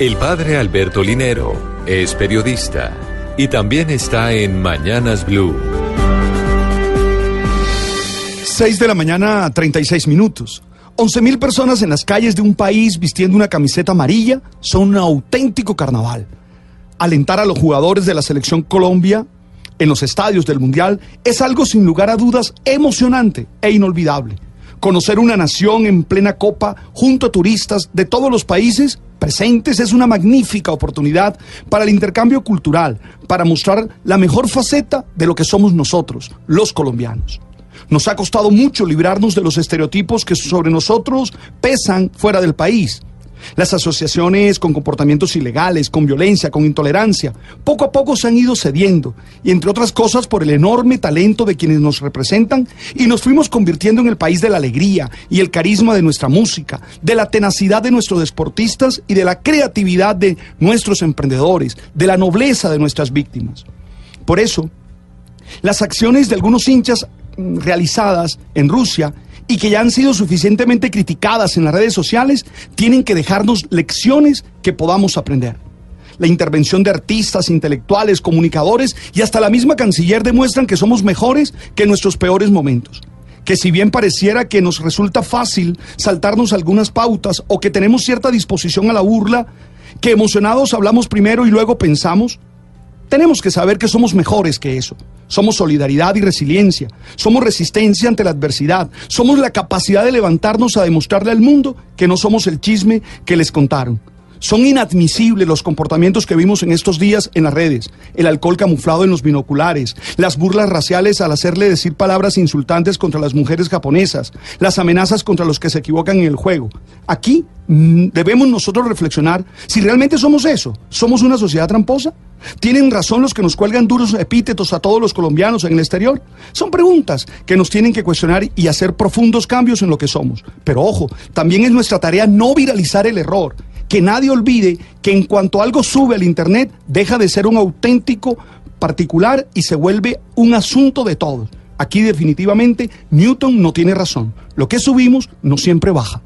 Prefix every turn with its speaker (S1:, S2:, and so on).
S1: El padre Alberto Linero es periodista y también está en Mañanas Blue.
S2: 6 de la mañana, 36 minutos. 11 mil personas en las calles de un país vistiendo una camiseta amarilla son un auténtico carnaval. Alentar a los jugadores de la selección Colombia en los estadios del Mundial es algo sin lugar a dudas emocionante e inolvidable. Conocer una nación en plena copa junto a turistas de todos los países presentes es una magnífica oportunidad para el intercambio cultural, para mostrar la mejor faceta de lo que somos nosotros, los colombianos. Nos ha costado mucho librarnos de los estereotipos que sobre nosotros pesan fuera del país. Las asociaciones con comportamientos ilegales, con violencia, con intolerancia, poco a poco se han ido cediendo, y entre otras cosas por el enorme talento de quienes nos representan, y nos fuimos convirtiendo en el país de la alegría y el carisma de nuestra música, de la tenacidad de nuestros deportistas y de la creatividad de nuestros emprendedores, de la nobleza de nuestras víctimas. Por eso, las acciones de algunos hinchas mm, realizadas en Rusia y que ya han sido suficientemente criticadas en las redes sociales, tienen que dejarnos lecciones que podamos aprender. La intervención de artistas, intelectuales, comunicadores y hasta la misma canciller demuestran que somos mejores que nuestros peores momentos. Que si bien pareciera que nos resulta fácil saltarnos algunas pautas o que tenemos cierta disposición a la burla, que emocionados hablamos primero y luego pensamos, tenemos que saber que somos mejores que eso. Somos solidaridad y resiliencia. Somos resistencia ante la adversidad. Somos la capacidad de levantarnos a demostrarle al mundo que no somos el chisme que les contaron. Son inadmisibles los comportamientos que vimos en estos días en las redes. El alcohol camuflado en los binoculares, las burlas raciales al hacerle decir palabras insultantes contra las mujeres japonesas, las amenazas contra los que se equivocan en el juego. Aquí mm, debemos nosotros reflexionar si realmente somos eso. ¿Somos una sociedad tramposa? ¿Tienen razón los que nos cuelgan duros epítetos a todos los colombianos en el exterior? Son preguntas que nos tienen que cuestionar y hacer profundos cambios en lo que somos. Pero ojo, también es nuestra tarea no viralizar el error. Que nadie olvide que en cuanto algo sube al Internet, deja de ser un auténtico particular y se vuelve un asunto de todos. Aquí definitivamente Newton no tiene razón. Lo que subimos no siempre baja.